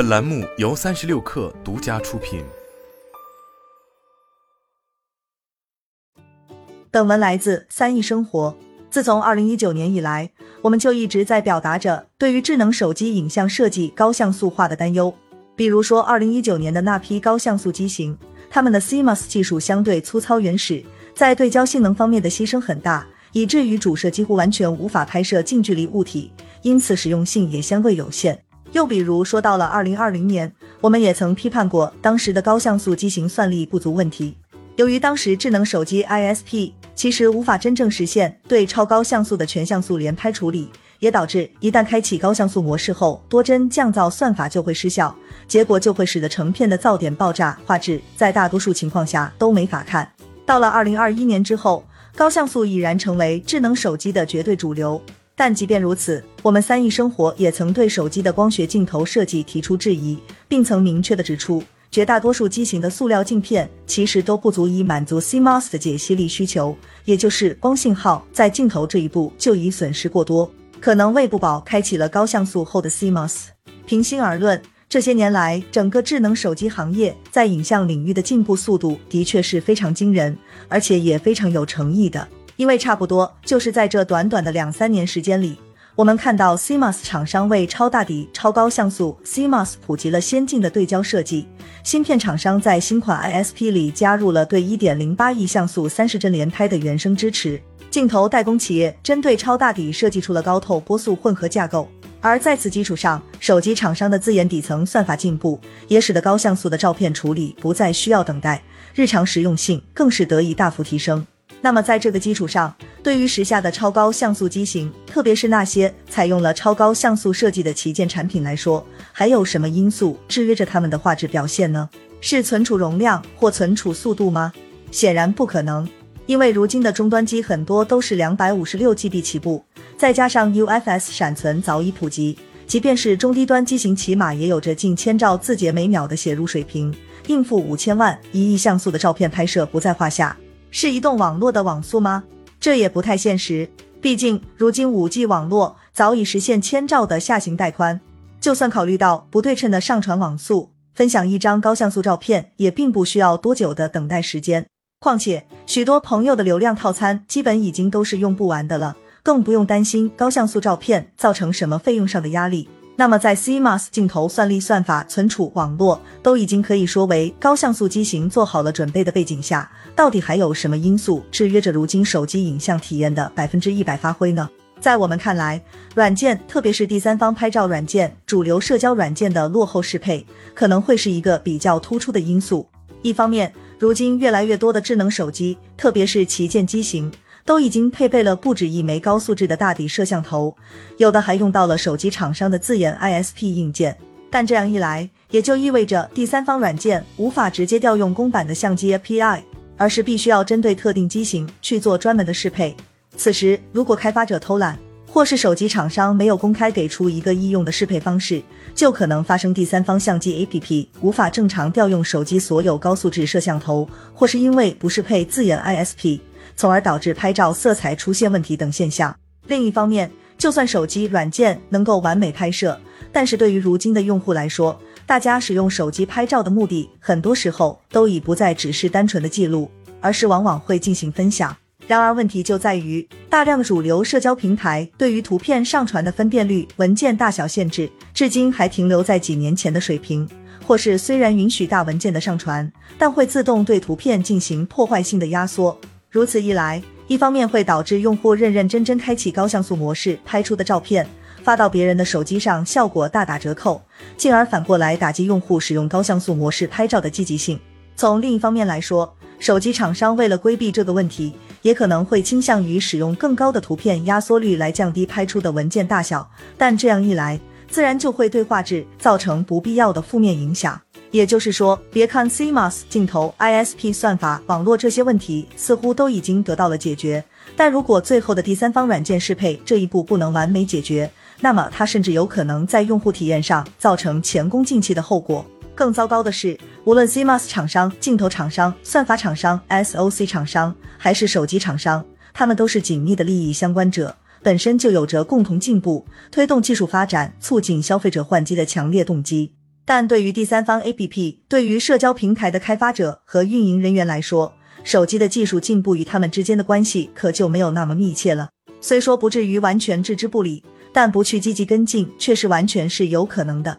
本栏目由三十六氪独家出品。本文来自三亿生活。自从二零一九年以来，我们就一直在表达着对于智能手机影像设计高像素化的担忧。比如说，二零一九年的那批高像素机型，它们的 CMOS 技术相对粗糙原始，在对焦性能方面的牺牲很大，以至于主摄几乎完全无法拍摄近距离物体，因此实用性也相对有限。又比如说到了二零二零年，我们也曾批判过当时的高像素机型算力不足问题。由于当时智能手机 ISP 其实无法真正实现对超高像素的全像素连拍处理，也导致一旦开启高像素模式后，多帧降噪算法就会失效，结果就会使得成片的噪点爆炸，画质在大多数情况下都没法看。到了二零二一年之后，高像素已然成为智能手机的绝对主流。但即便如此，我们三亿生活也曾对手机的光学镜头设计提出质疑，并曾明确的指出，绝大多数机型的塑料镜片其实都不足以满足 CMOS 的解析力需求，也就是光信号在镜头这一步就已损失过多，可能喂不饱开启了高像素后的 CMOS。平心而论，这些年来整个智能手机行业在影像领域的进步速度的确是非常惊人，而且也非常有诚意的。因为差不多就是在这短短的两三年时间里，我们看到 CMOS 厂商为超大底、超高像素 CMOS 普及了先进的对焦设计，芯片厂商在新款 ISP 里加入了对1.08亿像素三十帧连拍的原生支持，镜头代工企业针对超大底设计出了高透波速混合架构，而在此基础上，手机厂商的自研底层算法进步，也使得高像素的照片处理不再需要等待，日常实用性更是得以大幅提升。那么，在这个基础上，对于时下的超高像素机型，特别是那些采用了超高像素设计的旗舰产品来说，还有什么因素制约着他们的画质表现呢？是存储容量或存储速度吗？显然不可能，因为如今的终端机很多都是两百五十六 GB 起步，再加上 UFS 闪存早已普及，即便是中低端机型，起码也有着近千兆字节每秒的写入水平，应付五千万、一亿像素的照片拍摄不在话下。是移动网络的网速吗？这也不太现实。毕竟，如今五 G 网络早已实现千兆的下行带宽，就算考虑到不对称的上传网速，分享一张高像素照片也并不需要多久的等待时间。况且，许多朋友的流量套餐基本已经都是用不完的了，更不用担心高像素照片造成什么费用上的压力。那么，在 CMOS 镜头算力、算法、存储、网络都已经可以说为高像素机型做好了准备的背景下，到底还有什么因素制约着如今手机影像体验的百分之一百发挥呢？在我们看来，软件，特别是第三方拍照软件、主流社交软件的落后适配，可能会是一个比较突出的因素。一方面，如今越来越多的智能手机，特别是旗舰机型。都已经配备了不止一枚高素质的大底摄像头，有的还用到了手机厂商的自研 ISP 硬件。但这样一来，也就意味着第三方软件无法直接调用公版的相机 API，而是必须要针对特定机型去做专门的适配。此时，如果开发者偷懒，或是手机厂商没有公开给出一个易用的适配方式，就可能发生第三方相机 APP 无法正常调用手机所有高素质摄像头，或是因为不适配自研 ISP。从而导致拍照色彩出现问题等现象。另一方面，就算手机软件能够完美拍摄，但是对于如今的用户来说，大家使用手机拍照的目的，很多时候都已不再只是单纯的记录，而是往往会进行分享。然而，问题就在于大量的主流社交平台对于图片上传的分辨率、文件大小限制，至今还停留在几年前的水平，或是虽然允许大文件的上传，但会自动对图片进行破坏性的压缩。如此一来，一方面会导致用户认认真真开启高像素模式拍出的照片发到别人的手机上，效果大打折扣，进而反过来打击用户使用高像素模式拍照的积极性。从另一方面来说，手机厂商为了规避这个问题，也可能会倾向于使用更高的图片压缩率来降低拍出的文件大小，但这样一来，自然就会对画质造成不必要的负面影响。也就是说，别看 CMOS 镜头、ISP 算法、网络这些问题似乎都已经得到了解决，但如果最后的第三方软件适配这一步不能完美解决，那么它甚至有可能在用户体验上造成前功尽弃的后果。更糟糕的是，无论 CMOS 厂商、镜头厂商、算法厂商、SOC 厂商，还是手机厂商，他们都是紧密的利益相关者，本身就有着共同进步、推动技术发展、促进消费者换机的强烈动机。但对于第三方 APP，对于社交平台的开发者和运营人员来说，手机的技术进步与他们之间的关系可就没有那么密切了。虽说不至于完全置之不理，但不去积极跟进，却是完全是有可能的。